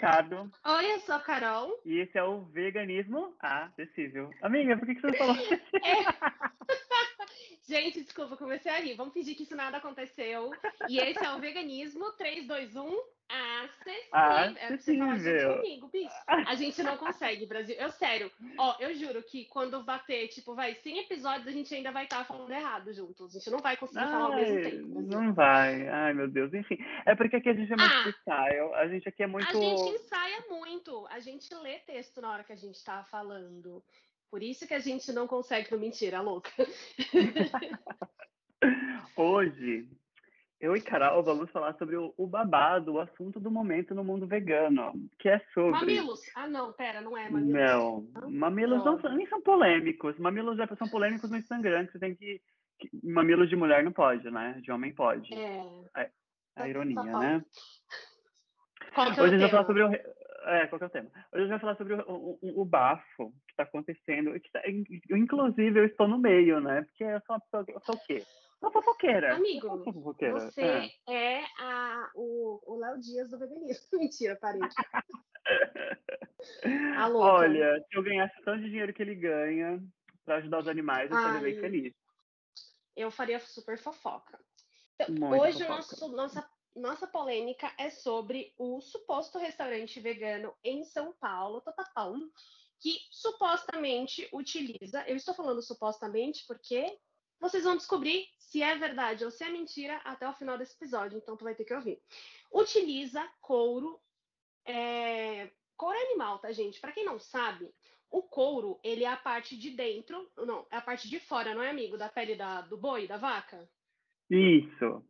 Ricardo. Oi, eu sou a Carol. E esse é o Veganismo Acessível. Amiga, por que, que você falou? É. Gente, desculpa, comecei a rir. Vamos fingir que isso nada aconteceu. E esse é o Veganismo 321 acessível. Acessível. É, comigo, bicho. A gente não consegue, Brasil. Eu, sério, ó, eu juro que quando bater, tipo, vai 100 episódios, a gente ainda vai estar tá falando errado juntos. A gente não vai conseguir Ai, falar ao mesmo tempo. Não vai. Ai, meu Deus. Enfim, é porque aqui a gente é muito Ah. freestyle. A gente aqui é muito... A gente ensaia muito. A gente lê texto na hora que a gente tá falando. Por isso que a gente não consegue. Não, mentira, louca. Hoje, eu e Carol vamos falar sobre o, o babado, o assunto do momento no mundo vegano, que é sobre... Mamilos. Ah, não, pera, não é mamilos. Não, mamilos não são, nem são polêmicos. Mamilos já são polêmicos no Instagram, que você tem que... Mamilos de mulher não pode, né? De homem pode. É. A ironia, Tá bom. né? Qual que é o Hoje a gente vai falar sobre o. É, qual que é o tema? Hoje a gente vai falar sobre o, o- o- bafo que está acontecendo. que tá- in- Inclusive, eu estou no meio, né? Porque eu sou uma pessoa. Eu sou o quê? Uma fofoqueira. Amigo, fofoqueira. Você é. é a, o Léo Dias do veganismo. Mentira, parei. A louca. Olha, se eu ganhasse tanto de dinheiro que ele ganha para ajudar os animais, eu estaria bem Ai. feliz. Eu faria super fofoca. Então, hoje o fofoca. nosso, nossa, nossa polêmica é sobre o suposto restaurante vegano em São Paulo, Totapão, que supostamente utiliza. Eu estou falando supostamente porque vocês vão descobrir se é verdade ou se é mentira até o final desse episódio, então tu vai ter que ouvir. Utiliza couro. É, couro é animal, tá, gente? Para quem não sabe, o couro, ele é a parte de dentro, não, é a parte de fora, não é, amigo? Da pele da, do boi, da vaca? Isso.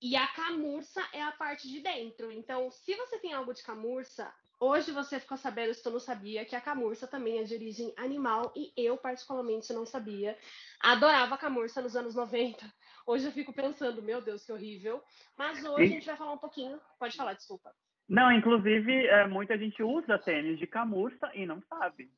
E a camurça é a parte de dentro. Então, se você tem algo de camurça, hoje você ficou sabendo, se tu não sabia, que a camurça também é de origem animal e eu, particularmente, não sabia. Adorava a camurça nos anos 90. Hoje eu fico pensando, meu Deus, que horrível. Mas hoje a E- gente vai falar um pouquinho. Pode falar, desculpa. Não, inclusive, é, muita gente usa tênis de camurça e não sabe.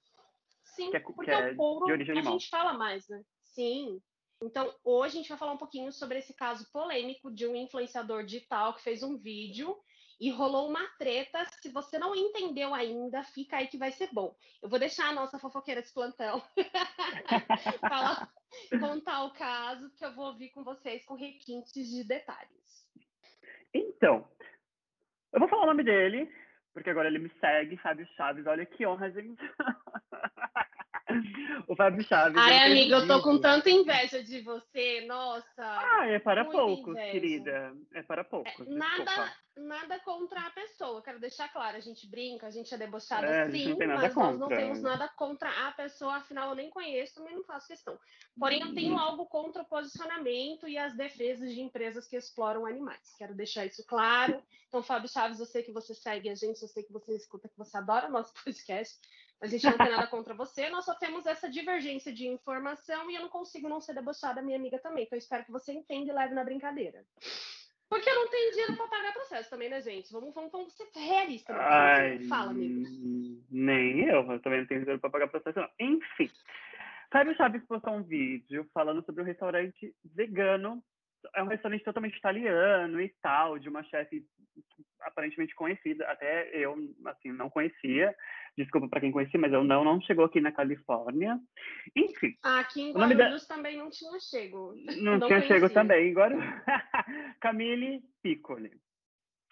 Sim, Que é porque que é o couro de origem a animal. gente fala mais, né? Sim. Então, hoje a gente vai falar um pouquinho sobre esse caso polêmico de um influenciador digital que fez um vídeo e rolou uma treta. Se você não entendeu ainda, fica aí que vai ser bom. Eu vou deixar a nossa fofoqueira de plantão falar, contar o caso, que eu vou ouvir com vocês com requintes de detalhes. Então, eu vou falar o nome dele, porque agora ele me segue, Fábio Chaves. Olha que honra, gente. o Fábio Chaves. Ai, amiga, eu tô com tanta inveja de você. Nossa. Ah, é para poucos, inveja. querida. É para poucos. Nada, desculpa. nada contra a pessoa, quero deixar claro. A gente brinca, a gente é debochada, É, sim, nada mas nós não contra. temos nada contra a pessoa, afinal eu nem conheço, também não faço questão. Porém, eu tenho algo contra o posicionamento e as defesas de empresas que exploram animais. Quero deixar isso claro. Então, Fábio Chaves, eu sei que você segue a gente, eu sei que você escuta, que você adora o nosso podcast. A gente não tem nada contra você, nós só temos essa divergência de informação e eu não consigo não ser debochada, minha amiga também. Então, espero que você entenda e leve na brincadeira. Porque eu não tenho dinheiro para pagar processo também, né, gente? Vamos, vamos, vamos ser realistas. no Ai. Fala, amigo. hum, Nem eu, eu também não tenho dinheiro para pagar processo, não. Enfim, Fábio Chaves postou um vídeo falando sobre um restaurante vegano. É um restaurante totalmente italiano e tal, de uma chefe aparentemente conhecida. Até eu, assim, não conhecia. Desculpa para quem conhecia, mas eu não, não chegou aqui na Califórnia. Enfim, Ah, Aqui em O nome da- Guarulhos também não tinha chego. não, Não tinha chego também. Agora, Camille Piccoli.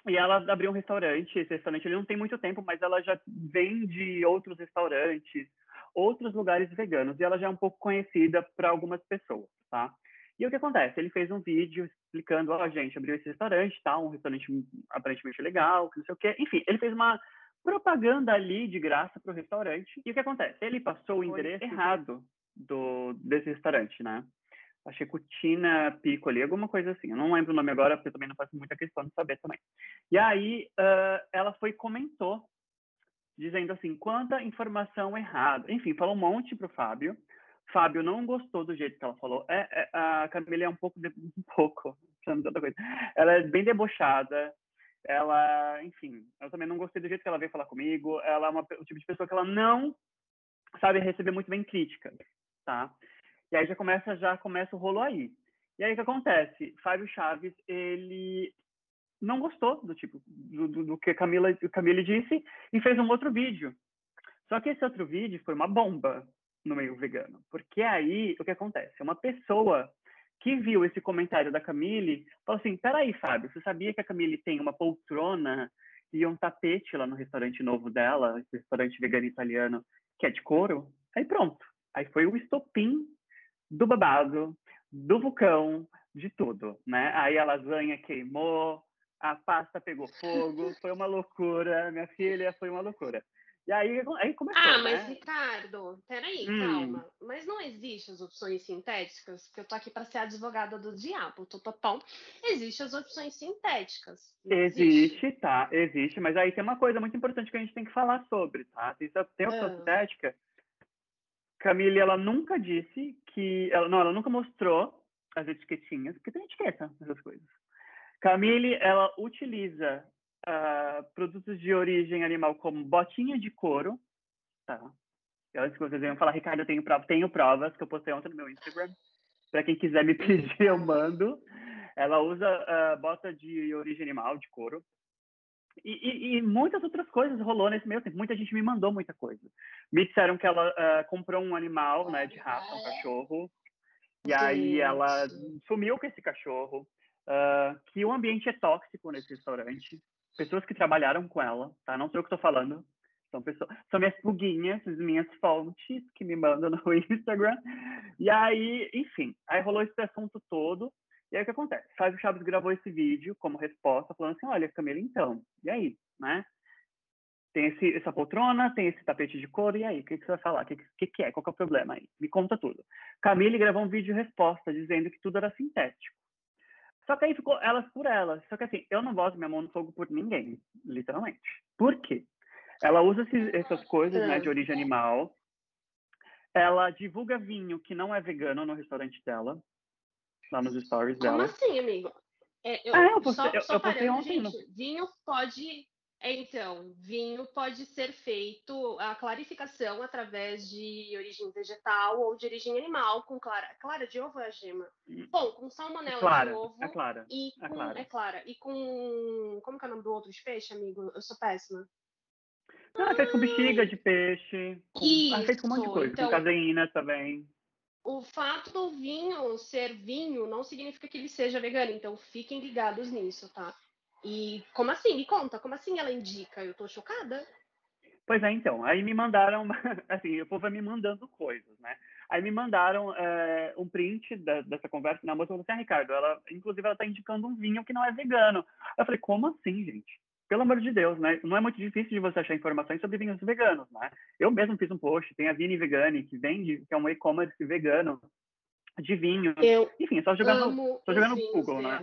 E ela abriu um restaurante. Esse restaurante ele não tem muito tempo, mas ela já vem de outros restaurantes, outros lugares veganos. E ela já é um pouco conhecida para algumas pessoas, tá? E o que acontece? Ele fez um vídeo explicando, ó, gente, abriu esse restaurante, tá? Um restaurante aparentemente legal, que não sei o quê. Enfim, ele fez uma propaganda ali de graça para o restaurante. E o que acontece? Ele passou o endereço errado do, desse restaurante, né? É Cutina Piccoli, alguma coisa assim. Eu não lembro o nome agora, porque eu também não faço muita questão de saber também. E aí, ah, ela foi comentou, dizendo assim, quanta informação errada. Enfim, falou um monte pro Fábio. Fábio não gostou do jeito que ela falou. É, é, a Camila é um pouco, de, um pouco, outra coisa. Ela é bem debochada. Ela, enfim, eu também não gostei do jeito que ela veio falar comigo. Ela é uma, o tipo de pessoa que ela não sabe receber muito bem crítica, tá? E aí já começa, já começa o rolo aí. E aí o que acontece? Fábio Chaves, ele não gostou do tipo do, do, do que Camila, Camille disse e fez um outro vídeo. Só que esse outro vídeo foi uma bomba no meio vegano, porque aí o que acontece? Uma pessoa que viu esse comentário da Camille falou assim: peraí, Fábio, você sabia que a Camille tem uma poltrona e um tapete lá no restaurante novo dela, esse restaurante vegano italiano, que é de couro? Aí pronto. Aí foi o estopim do babado, do vulcão, de tudo, né? Aí a lasanha queimou, a pasta pegou fogo, foi uma loucura, minha filha, foi uma loucura. E aí, aí começou, Ah, mas né? Ricardo, peraí, Hum. calma. Mas não existe as opções sintéticas? Porque eu tô aqui para ser advogada do diabo, tô topão. Existem as opções sintéticas. não Existe, tá, existe, mas aí tem uma coisa muito importante que a gente tem que falar sobre, tá? Tem, tem opção Ah. sintética. Camille, ela nunca disse que. Ela, não, ela nunca mostrou as etiquetinhas, porque tem etiqueta nessas coisas. Camille, ela utiliza ah, produtos de origem animal como botinha de couro, tá? E Antes que vocês venham falar, Ricardo, eu tenho, prova, tenho provas que eu postei ontem no meu Instagram. Para quem quiser me pedir, eu mando. Ela usa ah, bota de origem animal, de couro. E, e- e muitas outras coisas rolou nesse meio tempo. Muita gente me mandou muita coisa. Me disseram que ela ah, comprou um animal, né, de raça, um cachorro. E aí ela sumiu com esse cachorro. ah, que o ambiente é tóxico nesse restaurante. Pessoas que trabalharam com ela, tá? Não sei o que estou falando. São pessoas, são minhas pluguinhas, as minhas fontes que me mandam no Instagram. E aí, enfim, aí rolou esse assunto todo. E aí o que acontece? Fábio Chaves gravou esse vídeo como resposta, falando assim: olha, Camila, então, e aí, né? Tem esse, essa poltrona, tem esse tapete de couro, e aí? O que, que você vai falar? O que, que, que é? Qual que é o problema aí? Me conta tudo. Camille gravou um vídeo resposta dizendo que tudo era sintético. Só que aí ficou elas por elas. Só que assim, eu não boto minha mão no fogo por ninguém, literalmente. Por quê? Ela usa esses- essas coisas, né, de origem animal. Ela divulga vinho que não é vegano no restaurante dela, lá nos stories Como dela. assim, amigo? É, eu, Ah, eu postei- só, eu- só eu postei parando, ontem no- gente, vinho pode. É, Então, vinho pode ser feito a clarificação através de origem vegetal ou de origem animal, com clara, clara de ovo ou a gema? Hum. Bom, com salmonela Clara, de ovo é clara. e é com, clara. é clara, e com, como que é o nome do outro de peixe, amigo? Eu sou péssima. Ela é feita com bexiga de peixe, com, ela é feita com um monte de Isso, coisa, então- com caseína também. O fato do vinho ser vinho não significa que ele seja vegano, então fiquem ligados nisso, tá? E como assim? Me conta, como assim ela indica? Eu tô chocada. Pois é, então. Aí me mandaram, assim, o povo vai me mandando coisas, né? Aí me mandaram é, um print da- dessa conversa na moça falou assim, ah, Ricardo, ela, inclusive, ela tá indicando um vinho que não é vegano. Eu falei, como assim, gente? Pelo amor de Deus, né? Não é muito difícil de você achar informações sobre vinhos veganos, né? Eu mesmo fiz um post, tem a Vini Vegani, que vende, que é um e-commerce vegano de vinho. Eu Enfim, é só jogar no, os jogando no Google, né?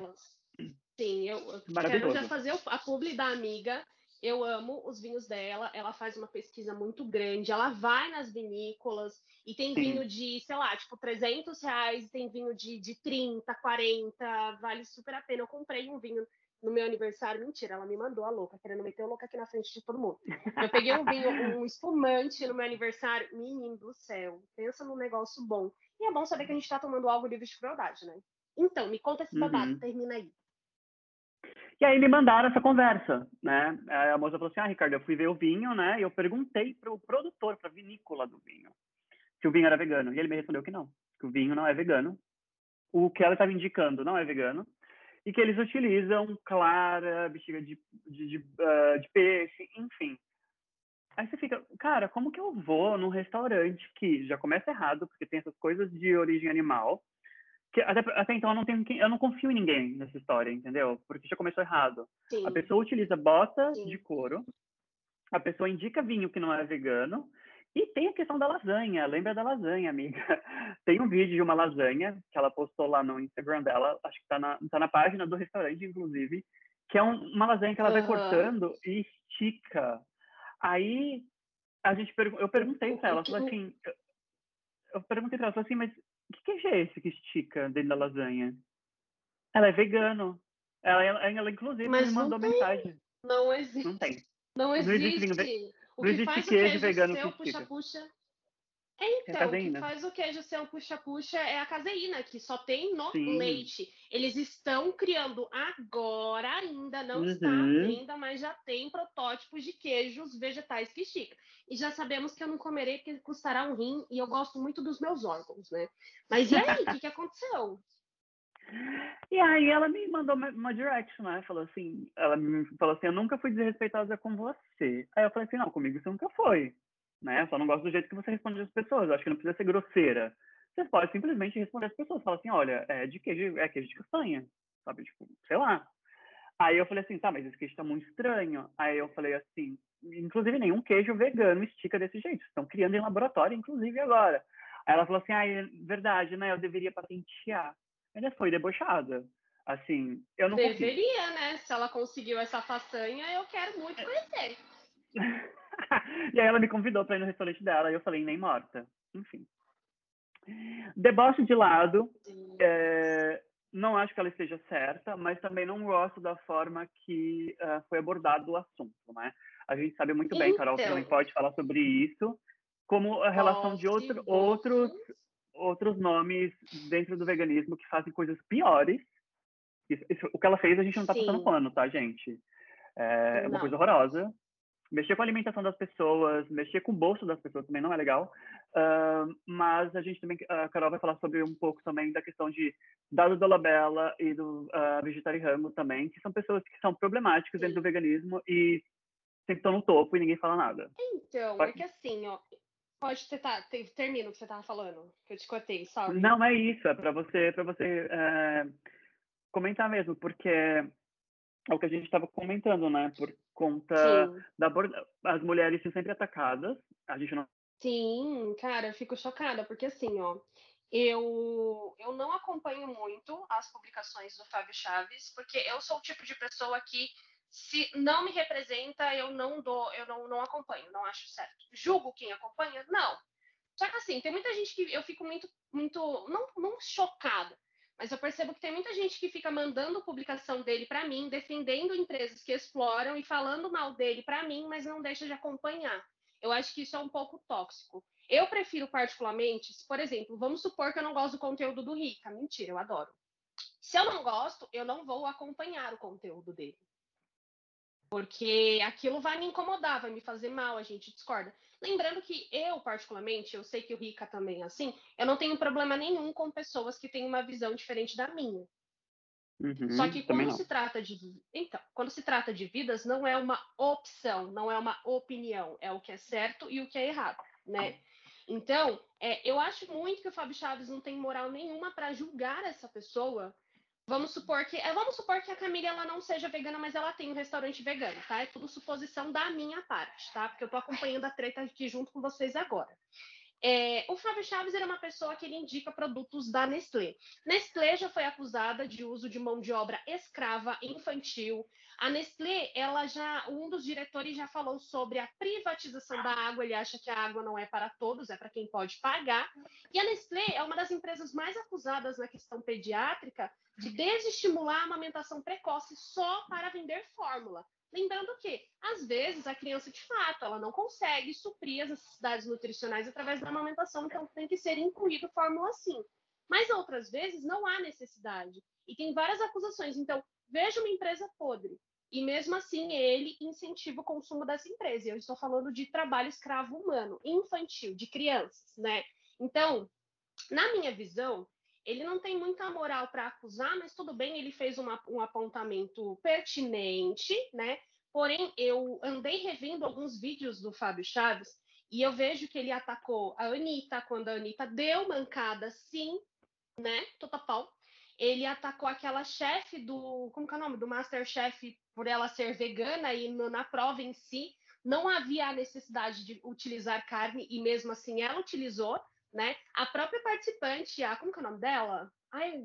Sim, eu, quero já fazer a publi da amiga. Eu amo os vinhos dela. Ela faz uma pesquisa muito grande. Ela vai nas vinícolas e tem Sim. vinho de, sei lá, tipo 300 reais. Tem vinho de, de 30, 40. Vale super a pena. Eu comprei um vinho no meu aniversário. Mentira, ela me mandou a louca, querendo meter o louco aqui na frente de todo mundo. Eu peguei um vinho, um espumante no meu aniversário. Menino do céu, pensa num negócio bom. E é bom saber que a gente tá tomando algo livre de crueldade, né? Então, me conta esse babado, Uhum. termina aí. E aí me mandaram essa conversa, né? A moça falou assim, ah, Ricardo, eu fui ver o vinho, né? E eu perguntei para o produtor, para a vinícola do vinho, se o vinho era vegano. E ele me respondeu que não, que o vinho não é vegano. O que ela estava indicando não é vegano. E que eles utilizam clara, bexiga de, de, de, ah, de peixe, enfim. Aí você fica, cara, como que eu vou num restaurante que já começa errado, porque tem essas coisas de origem animal, que até, até então eu não tenho eu não confio em ninguém nessa história, entendeu? Porque já começou errado. Sim. A pessoa utiliza bota Sim. de couro, a pessoa indica vinho que não é vegano, e tem a questão da lasanha. Lembra da lasanha, amiga? Tem um vídeo de uma lasanha que ela postou lá no Instagram dela, acho que tá na, tá na página do restaurante, inclusive, que é um- uma lasanha que ela vai Aham. cortando e estica. Aí a gente eu perguntei para ela, falei assim, eu- eu perguntei para ela, falei assim, mas que queijo é esse que estica dentro da lasanha? Ela é vegano. Ela, ela, ela, inclusive, Mas me não mandou tem. mensagem. Não existe. Não tem. Não existe vinho existe. não existe faz o queijo queijo vegano ser que estica. puxa-puxa É, então, o que faz o queijo ser um puxa-puxa é a caseína, que só tem no Sim. leite. Eles estão criando agora ainda, não uhum. está ainda, mas já tem protótipos de queijos vegetais que esticam. E já sabemos que eu não comerei porque custará um rim e eu gosto muito dos meus órgãos, né? Mas e aí, o que, que aconteceu? E aí ela me mandou uma, uma direct, né? Falou assim, ela me falou assim, eu nunca fui desrespeitosa com você. Aí eu falei assim, não, comigo você nunca foi né? Eu só não gosto do jeito que você responde às pessoas. Eu acho que não precisa ser grosseira. Você pode simplesmente responder às pessoas. Fala assim, olha, é de queijo, é queijo de castanha, sabe? Tipo, sei lá. Aí eu falei assim, tá, mas esse queijo tá muito estranho. Aí eu falei assim, inclusive nenhum queijo vegano estica desse jeito. Estão criando em laboratório, inclusive agora. Aí ela falou assim, ah, é verdade, né? Eu deveria patentear. Ela foi debochada. Assim, eu não Deveria, consigo. né? Se ela conseguiu essa façanha, eu quero muito conhecer. e aí ela me convidou para ir no restaurante dela e eu falei, nem morta. Enfim. Deboche de lado, é, não acho que ela esteja certa, mas também não gosto da forma que uh, foi abordado o assunto, né? A gente sabe muito bem, Carol, que também pode falar sobre isso, como a relação de outro, outros, outros nomes dentro do veganismo que fazem coisas piores. Isso, isso, o que ela fez, a gente não está passando pano, tá, gente? É, é uma coisa horrorosa mexer com a alimentação das pessoas, mexer com o bolso das pessoas também não é legal. Uh, mas a gente também, a Carol vai falar sobre um pouco também da questão de Dado Dolabella e do uh, Vegetariano também, que são pessoas que são problemáticas Sim. dentro do veganismo e sempre estão no topo e ninguém fala nada. Então, Pode... é que assim, ó, pode ter, tá, termina o que você estava falando, que eu te cortei, sorry. Não, é isso, é para você, para você é, comentar mesmo, porque é o que a gente estava comentando, né? Por conta Sim. da as mulheres são sempre atacadas. A gente não. Sim, cara, eu fico chocada porque assim, ó, eu eu não acompanho muito as publicações do Fábio Chaves porque eu sou o tipo de pessoa que se não me representa eu não dou, eu não, não acompanho, não acho certo. Julgo quem acompanha? Não. Só que assim, tem muita gente que eu fico muito muito não não chocada, mas eu percebo que tem muita gente que fica mandando publicação dele para mim, defendendo empresas que exploram e falando mal dele para mim, mas não deixa de acompanhar. Eu acho que isso é um pouco tóxico. Eu prefiro particularmente, por exemplo, vamos supor que eu não gosto do conteúdo do Rica. Mentira, eu adoro. Se eu não gosto, eu não vou acompanhar o conteúdo dele. Porque aquilo vai me incomodar, vai me fazer mal, a gente discorda. Lembrando que eu, particularmente, eu sei que o Rica também é assim, eu não tenho problema nenhum com pessoas que têm uma visão diferente da minha. Uhum, Só que quando se trata de então, quando se trata de vidas, não é uma opção, não é uma opinião, é o que é certo e o que é errado, né? Então, é, eu acho muito que o Fábio Chaves não tem moral nenhuma para julgar essa pessoa Vamos supor que, é, vamos supor que a Camila ela não seja vegana, mas ela tem um restaurante vegano, tá? É tudo suposição da minha parte, tá? Porque eu tô acompanhando a treta aqui junto com vocês agora. É, o Flávio Chaves era uma pessoa que ele indica produtos da Nestlé. Nestlé já foi acusada de uso de mão de obra escrava infantil. A Nestlé, ela já, um dos diretores já falou sobre a privatização da água. Ele acha que a água não é para todos, é para quem pode pagar. E a Nestlé é uma das empresas mais acusadas na questão pediátrica de desestimular a amamentação precoce só para vender fórmula. Lembrando que, às vezes, a criança, de fato, ela não consegue suprir as necessidades nutricionais através da amamentação, então tem que ser incluído fórmula sim. Mas outras vezes não há necessidade. E tem várias acusações. Então, veja uma empresa podre. E mesmo assim, ele incentiva o consumo dessa empresa. Eu estou falando de trabalho escravo humano, infantil, de crianças, né? Então, na minha visão, ele não tem muita moral para acusar, mas tudo bem, ele fez uma, um apontamento pertinente, né? Porém, eu andei revendo alguns vídeos do Fábio Chaves e eu vejo que ele atacou a Anitta quando a Anitta deu mancada, sim, né? Total Ele atacou aquela chefe do. Como que é o nome? Do Masterchef por ela ser vegana e no, na prova em si não havia a necessidade de utilizar carne e mesmo assim ela utilizou né? A própria participante, a, como que é o nome dela? Ai,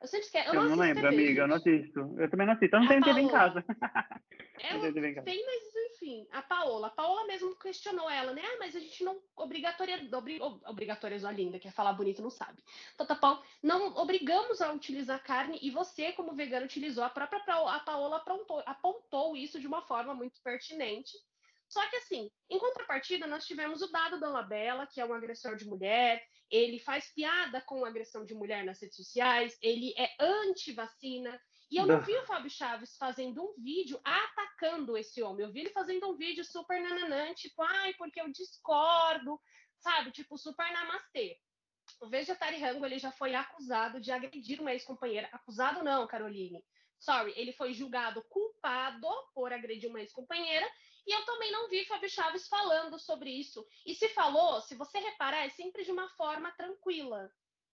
eu sempre esqueço. Eu, eu não, lembro, TV, amiga, gente. eu não assisto. Eu também não assisto. Eu não tenho TV em casa. Ela tem, mas enfim, a Paola. A Paola mesmo questionou ela, né? Ah, mas a gente não obrigatória, obri, obrigatória linda, quer falar bonito, não sabe. Então, tá, Paola, não obrigamos a utilizar carne e você, como vegano, utilizou. A própria a Paola apontou, apontou isso de uma forma muito pertinente Só que, assim, em contrapartida, nós tivemos o dado da Labella, que é um agressor de mulher, ele faz piada com agressão de mulher nas redes sociais, ele é anti-vacina. E eu não vi o Fábio Chaves fazendo um vídeo atacando esse homem. Eu vi ele fazendo um vídeo super nananã, tipo, ai, porque eu discordo, sabe? Tipo, super namastê. O Vegetari Rango, ele já foi acusado de agredir uma ex-companheira. Acusado não, Caroline. Sorry, ele foi julgado culpado por agredir uma ex-companheira e eu também não vi Fábio Chaves falando sobre isso. E se falou, se você reparar, é sempre de uma forma tranquila.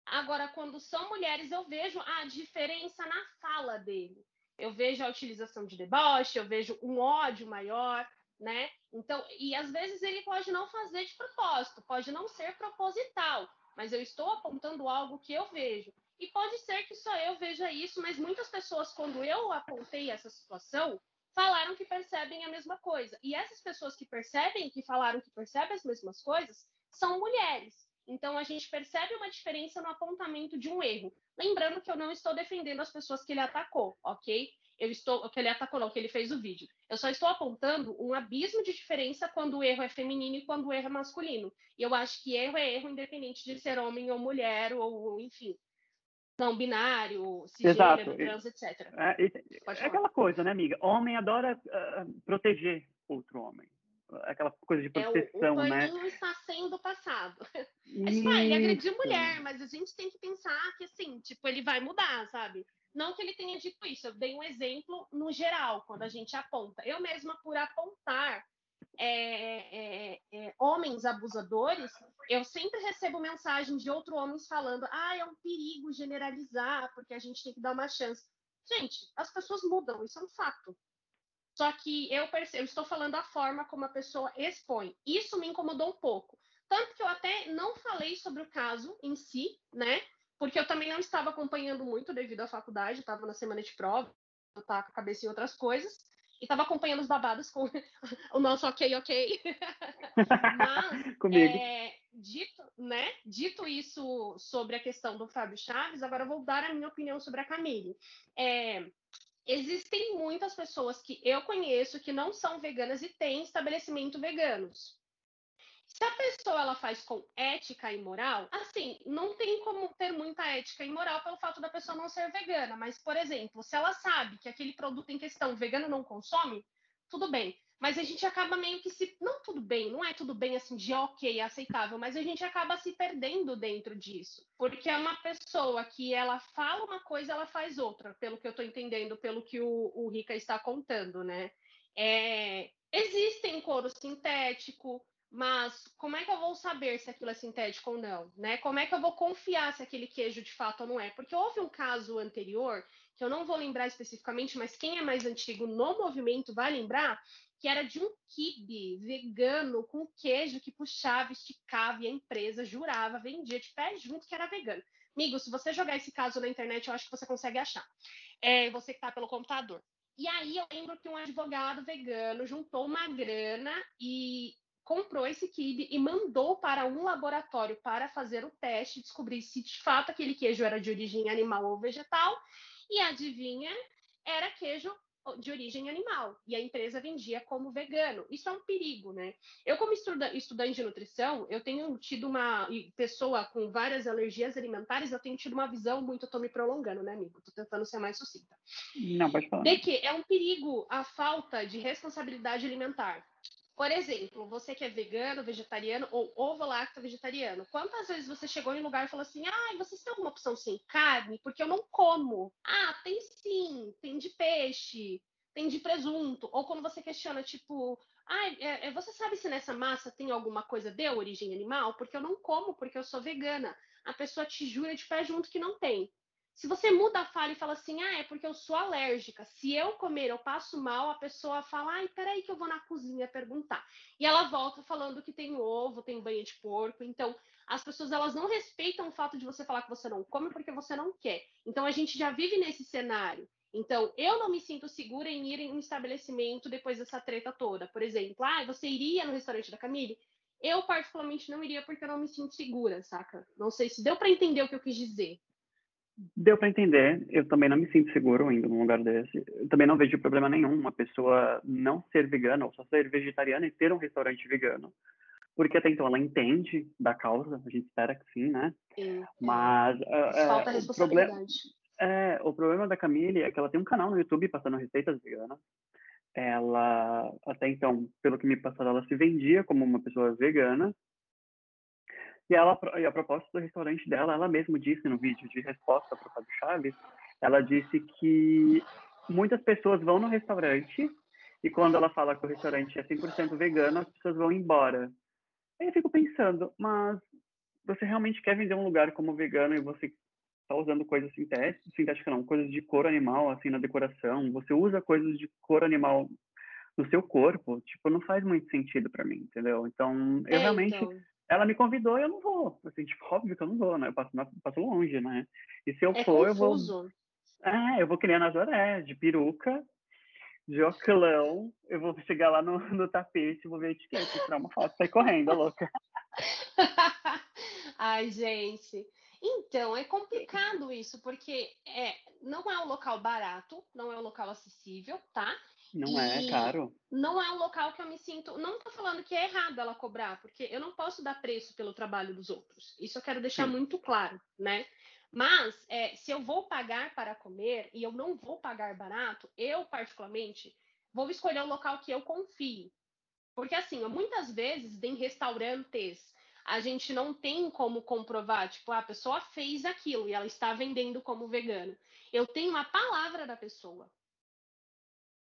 Agora, quando são mulheres, eu vejo a diferença na fala dele. Eu vejo a utilização de deboche, eu vejo um ódio maior, né? Então, e às vezes ele pode não fazer de propósito, pode não ser proposital, mas eu estou apontando algo que eu vejo. E pode ser que só eu veja isso, mas muitas pessoas, quando eu apontei essa situação, falaram que percebem a mesma coisa. E essas pessoas que percebem, que falaram que percebem as mesmas coisas, são mulheres. Então a gente percebe uma diferença no apontamento de um erro. Lembrando que eu não estou defendendo as pessoas que ele atacou, ok? Eu estou, que ele atacou, não, que ele fez o vídeo. Eu só estou apontando um abismo de diferença quando o erro é feminino e quando o erro é masculino. E eu acho que erro é erro, independente de ser homem ou mulher, ou enfim não binário, cisgênero, trans, etc. É, é aquela coisa, né, amiga? Homem adora uh, proteger outro homem. Aquela coisa de proteção, é, o, o né? está sendo passado. É tipo, ah, ele agrediu mulher, mas a gente tem que pensar que, assim, tipo, ele vai mudar, sabe? Não que ele tenha dito isso, eu dei um exemplo no geral, quando a gente aponta. Eu mesma, por apontar é, é, é, homens abusadores, eu sempre recebo mensagens de outros homens falando: ah, é um perigo generalizar, porque a gente tem que dar uma chance. Gente, as pessoas mudam, isso é um fato. Só que eu percebo, estou falando a forma como a pessoa expõe. Isso me incomodou um pouco. Tanto que eu até não falei sobre o caso em si, né? Porque eu também não estava acompanhando muito devido à faculdade, estava na semana de prova, eu estava com a cabeça em outras coisas e tava acompanhando os babados com o nosso ok, ok. Mas, Comigo. É, dito, né, dito isso sobre a questão do Fábio Chaves, agora eu vou dar a minha opinião sobre a Camille. É, existem muitas pessoas que eu conheço que não são veganas e têm estabelecimento veganos. Se a pessoa ela faz com ética e moral, assim, não tem como ter muita ética e moral pelo fato da pessoa não ser vegana. Mas, por exemplo, se ela sabe que aquele produto em questão vegano não consome, tudo bem. Mas a gente acaba meio que se. Não tudo bem, não é tudo bem assim de ok, aceitável, mas a gente acaba se perdendo dentro disso. Porque é uma pessoa que ela fala uma coisa, ela faz outra, pelo que eu estou entendendo, pelo que o, o Rica está contando, né? É, existem couro sintético, mas como é que eu vou saber se aquilo é sintético ou não? Né? Como é que eu vou confiar se aquele queijo de fato ou não é? Porque houve um caso anterior, que eu não vou lembrar especificamente, mas quem é mais antigo no movimento vai lembrar, que era de um kibe vegano com queijo que puxava, esticava e a empresa jurava, vendia de pé junto que era vegano. Amigo, se você jogar esse caso na internet, eu acho que você consegue achar. É, você que está pelo computador. E aí eu lembro que um advogado vegano juntou uma grana e comprou esse kibe e mandou para um laboratório para fazer o teste, descobrir se de fato aquele queijo era de origem animal ou vegetal. E adivinha, era queijo de origem animal e a empresa vendia como vegano. Isso é um perigo, né? Eu, como estuda, estudante de nutrição, eu tenho tido uma pessoa com várias alergias alimentares, eu tenho tido uma visão muito, eu tô me prolongando, né, amigo? Tô tentando ser mais sucinta. Não, pode falar. De que é um perigo a falta de responsabilidade alimentar. Por exemplo, você que é vegano, vegetariano ou ovo-lacto vegetariano, quantas vezes você chegou em um lugar e falou assim: ah, vocês têm alguma opção sem carne? Porque eu não como. Ah, tem sim, tem de peixe, tem de presunto. Ou quando você questiona, tipo, ah, é, você sabe se nessa massa tem alguma coisa de origem animal? Porque eu não como, porque eu sou vegana. A pessoa te jura de pé junto que não tem. Se você muda a fala e fala assim, ah, é porque eu sou alérgica. Se eu comer, eu passo mal, a pessoa fala, ai, peraí que eu vou na cozinha perguntar. E ela volta falando que tem ovo, tem banha de porco. Então, as pessoas elas não respeitam o fato de você falar que você não come porque você não quer. Então, a gente já vive nesse cenário. Então, eu não me sinto segura em ir em um estabelecimento depois dessa treta toda. Por exemplo, ah, você iria no restaurante da Camille? Eu, particularmente, não iria porque eu não me sinto segura, saca? Não sei se deu para entender o que eu quis dizer. Deu para entender. Eu também não me sinto seguro indo num lugar desse. Eu também não vejo problema nenhum uma pessoa não ser vegana ou só ser vegetariana e ter um restaurante vegano. Porque até então ela entende da causa, a gente espera que sim, né? Sim. Mas é, Falta é, o problema, é, o problema da Camille é que ela tem um canal no YouTube passando receitas veganas. Ela, até então, pelo que me passaram, ela se vendia como uma pessoa vegana e, ela, e a proposta do restaurante dela, ela mesma disse no vídeo de resposta para o Fábio Chaves, ela disse que muitas pessoas vão no restaurante e quando ela fala que o restaurante é 100% vegano, as pessoas vão embora. Aí eu fico pensando, mas você realmente quer vender um lugar como vegano e você está usando coisas sintéticas, sintéticas não, coisas de cor animal assim na decoração, você usa coisas de cor animal no seu corpo, tipo, não faz muito sentido para mim, entendeu? Então, eu é, realmente então ela me convidou e eu não vou. Assim, tipo, óbvio que eu não vou, né? Eu passo, passo longe, né? E se eu é for, confuso. eu vou. É, eu vou criar Nazaré, de peruca, de oclão. Eu vou chegar lá no, no tapete, vou ver a etiqueta, tirar uma foto, sair correndo, louca. Ai, gente. Então, é complicado isso, porque é, não é um local barato, não é um local acessível, tá? Não é, e é caro. Não é um local que eu me sinto. Não tô falando que é errado ela cobrar, porque eu não posso dar preço pelo trabalho dos outros. Isso eu quero deixar Sim. muito claro, né? Mas é, se eu vou pagar para comer e eu não vou pagar barato, eu particularmente vou escolher um local que eu confie. Porque assim, muitas vezes em restaurantes a gente não tem como comprovar, tipo, a pessoa fez aquilo e ela está vendendo como vegano. Eu tenho a palavra da pessoa.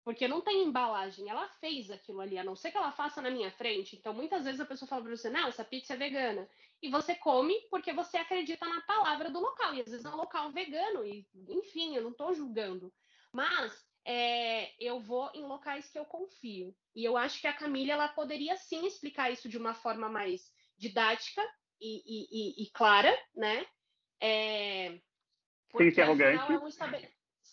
Porque não tem embalagem, ela fez aquilo ali, a não ser que ela faça na minha frente. Então, muitas vezes a pessoa fala para você, não, essa pizza é vegana. E você come porque você acredita na palavra do local. E às vezes é um local vegano, e enfim, eu não estou julgando. Mas é, eu vou em locais que eu confio. E eu acho que a Camila ela poderia sim explicar isso de uma forma mais didática e, e, e, e clara, né? É, Sem ser arrogante. É um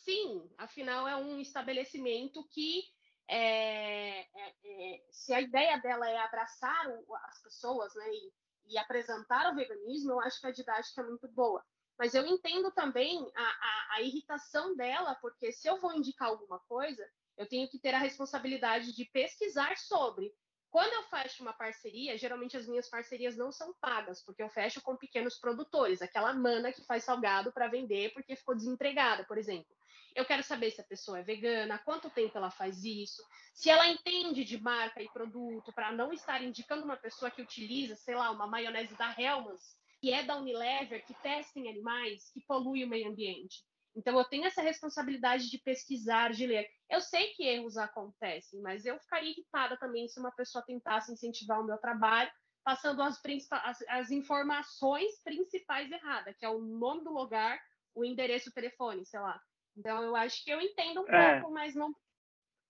sim, afinal é um estabelecimento que é, é, é, se a ideia dela é abraçar as pessoas né, e, e, apresentar o veganismo, eu acho que a didática é muito boa. Mas eu entendo também a, a, a irritação dela, porque se eu vou indicar alguma coisa, eu tenho que ter a responsabilidade de pesquisar sobre. Quando eu fecho uma parceria, geralmente as minhas parcerias não são pagas, porque eu fecho com pequenos produtores, aquela mana que faz salgado para vender porque ficou desempregada, por exemplo. Eu quero saber se a pessoa é vegana, quanto tempo ela faz isso, se ela entende de marca e produto, para não estar indicando uma pessoa que utiliza, sei lá, uma maionese da Hellmann's, que é da Unilever, que testa em animais, que polui o meio ambiente. Então, eu tenho essa responsabilidade de pesquisar, de ler. Eu sei que erros acontecem, mas eu ficaria irritada também se uma pessoa tentasse incentivar o meu trabalho, passando as, as, as informações principais erradas, que é o nome do lugar, o endereço, o telefone, sei lá. Então, eu acho que eu entendo um é. pouco, mas não,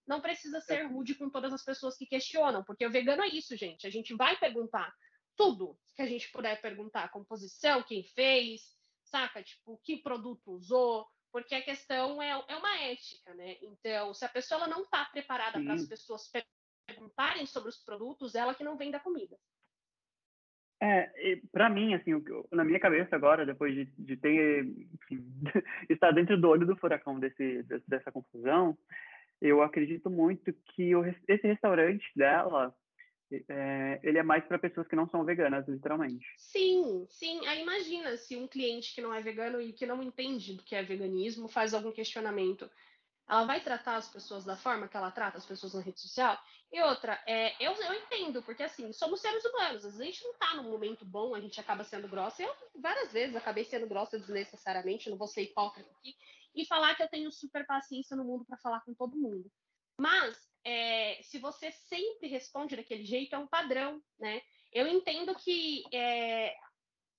não precisa ser rude com todas as pessoas que questionam, porque o vegano é isso, gente. A gente vai perguntar tudo que a gente puder perguntar: composição, quem fez, saca? Tipo, que produto usou, porque a questão é, é uma ética, né? Então, se a pessoa ela não está preparada para as pessoas perguntarem sobre os produtos, ela que não vende a comida. É, para mim, assim, na minha cabeça agora, depois de, de ter enfim, estar dentro do olho do furacão desse, dessa confusão, eu acredito muito que o, esse restaurante dela, é, ele é mais para pessoas que não são veganas, literalmente. Sim, sim. Aí imagina se um cliente que não é vegano e que não entende do que é veganismo faz algum questionamento ela vai tratar as pessoas da forma que ela trata as pessoas na rede social. E outra, é, eu, eu entendo, porque assim, somos seres humanos, às vezes a gente não tá num momento bom, a gente acaba sendo grossa. Eu várias vezes acabei sendo grossa desnecessariamente, não vou ser hipócrita aqui, e falar que eu tenho super paciência no mundo para falar com todo mundo. Mas é, se você sempre responde daquele jeito, é um padrão, né? Eu entendo que é,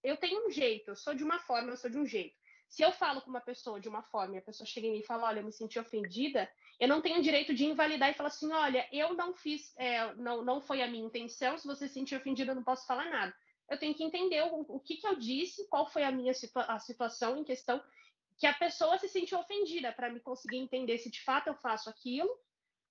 eu tenho um jeito, eu sou de uma forma, eu sou de um jeito. Se eu falo com uma pessoa de uma forma e a pessoa chega em mim e fala, olha, eu me senti ofendida, eu não tenho o direito de invalidar e falar assim, olha, eu não fiz, é, não, não foi a minha intenção, se você se sentir ofendida, eu não posso falar nada. Eu tenho que entender o, o que, que eu disse, qual foi a minha situa a situação em questão, que a pessoa se sentiu ofendida, para me conseguir entender se de fato eu faço aquilo.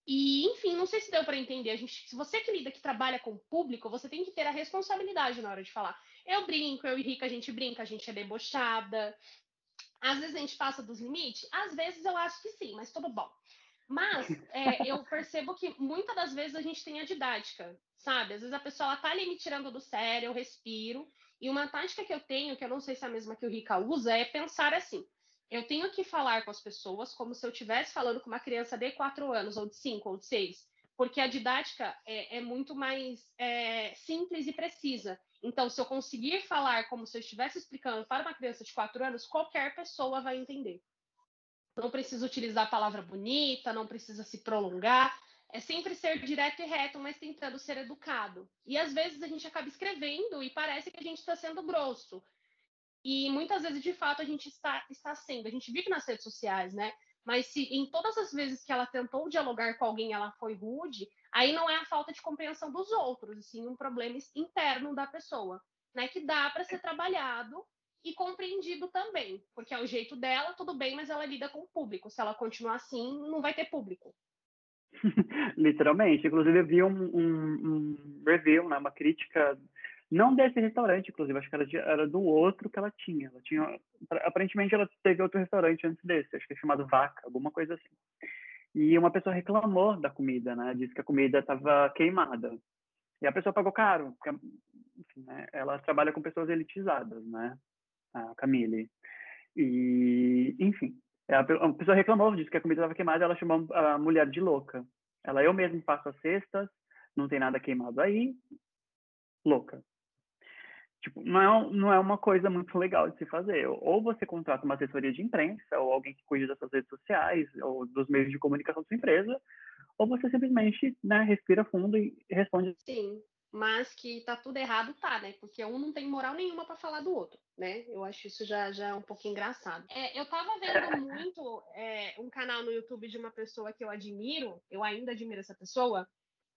E, enfim, não sei se deu para entender. A gente, se você que lida, que trabalha com o público, você tem que ter a responsabilidade na hora de falar. Eu brinco, eu e Rica, a gente brinca, a gente é debochada, Às vezes a gente passa dos limites? Às vezes eu acho que sim, mas tudo bom. Mas é, eu percebo que muitas das vezes a gente tem a didática, sabe? Às vezes a pessoa está ali me tirando do sério, eu respiro. E uma tática que eu tenho, que eu não sei se é a mesma que o Rica usa, é pensar assim: eu tenho que falar com as pessoas como se eu estivesse falando com uma criança de 4 anos, ou de 5, ou de 6, porque a didática é, é muito mais é, simples e precisa. Então, se eu conseguir falar como se eu estivesse explicando para uma criança de 4 anos, qualquer pessoa vai entender. Não precisa utilizar a palavra bonita, não precisa se prolongar. É sempre ser direto e reto, mas tentando ser educado. E às vezes a gente acaba escrevendo e parece que a gente está sendo grosso. E muitas vezes, de fato, a gente está, está sendo. A gente vive nas redes sociais, né? Mas se em todas as vezes que ela tentou dialogar com alguém ela foi rude, aí não é a falta de compreensão dos outros, sim um problema interno da pessoa, né? Que dá para ser trabalhado e compreendido também, porque é o jeito dela, tudo bem, mas ela lida com o público. Se ela continuar assim, não vai ter público. Literalmente. Inclusive, eu vi um, um, um, review, né, uma crítica, não desse restaurante, inclusive, acho que era, de, era, do outro que ela tinha. Ela tinha. Aparentemente, ela teve outro restaurante antes desse, acho que é chamado Vaca, alguma coisa assim. E uma pessoa reclamou da comida, né? Disse que a comida estava queimada. E a pessoa pagou caro, porque enfim, né, ela trabalha com pessoas elitizadas, né? a Camille. E, enfim, a pessoa reclamou, disse que a comida estava queimada, ela chamou a mulher de louca. Ela, eu mesmo faço as cestas, não tem nada queimado aí, louca. Tipo, não é, não é uma coisa muito legal de se fazer. Ou você contrata uma assessoria de imprensa, ou alguém que cuide das suas redes sociais, ou dos meios de comunicação da sua empresa, ou você simplesmente né, respira fundo e responde. Sim, mas que tá tudo errado, tá, né? Porque um não tem moral nenhuma para falar do outro, né? Eu acho isso já, já um pouco engraçado. É, eu tava vendo muito é, um canal no YouTube de uma pessoa que eu admiro, eu ainda admiro essa pessoa,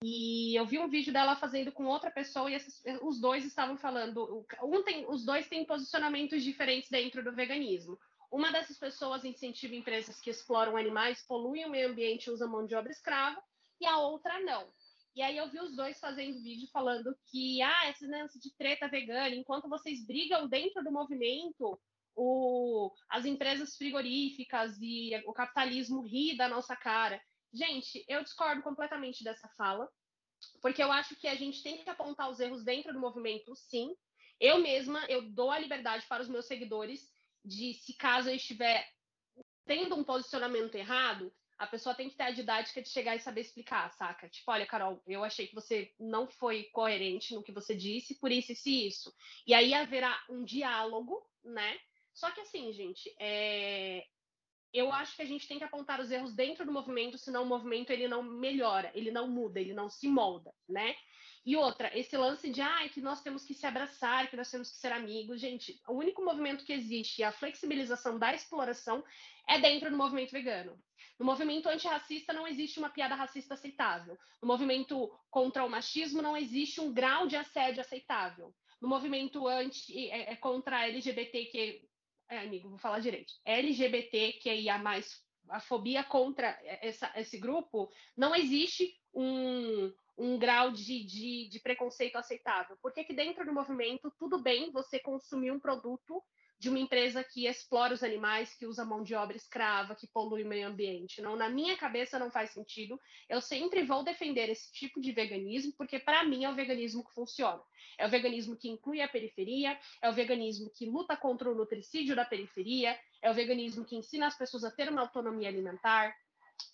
e eu vi um vídeo dela fazendo com outra pessoa e esses, os dois estavam falando, um tem, os dois têm posicionamentos diferentes dentro do veganismo. Uma dessas pessoas incentiva empresas que exploram animais, poluem o meio ambiente e usam mão de obra escrava, e a outra não. E aí eu vi os dois fazendo vídeo falando que, ah, esse lance de treta vegana, enquanto vocês brigam dentro do movimento, o, as empresas frigoríficas e o capitalismo ri da nossa cara. Gente, eu discordo completamente dessa fala, porque eu acho que a gente tem que apontar os erros dentro do movimento, sim. Eu mesma, eu dou a liberdade para os meus seguidores de, se caso eu estiver tendo um posicionamento errado, a pessoa tem que ter a didática de chegar e saber explicar, saca? Tipo, olha, Carol, eu achei que você não foi coerente no que você disse, por isso e isso. E aí haverá um diálogo, né? Só que assim, gente, é... eu acho que a gente tem que apontar os erros dentro do movimento, senão o movimento ele não melhora, ele não muda, ele não se molda, né? E outra, esse lance de ah, que nós temos que se abraçar, que nós temos que ser amigos. Gente, o único movimento que existe, a flexibilização da exploração, é dentro do movimento vegano. No movimento antirracista não existe uma piada racista aceitável. No movimento contra o machismo não existe um grau de assédio aceitável. No movimento anti, é, é contra LGBT, que é, amigo, vou falar direito. LGBT, que é a mais a fobia contra essa, esse grupo, não existe um, um grau de, de, de preconceito aceitável. Porque que dentro do movimento, tudo bem você consumir um produto de uma empresa que explora os animais, que usa mão de obra escrava, que polui o meio ambiente. Não, na minha cabeça não faz sentido. Eu sempre vou defender esse tipo de veganismo, porque para mim é o veganismo que funciona. É o veganismo que inclui a periferia, é o veganismo que luta contra o nutricídio da periferia, é o veganismo que ensina as pessoas a ter uma autonomia alimentar.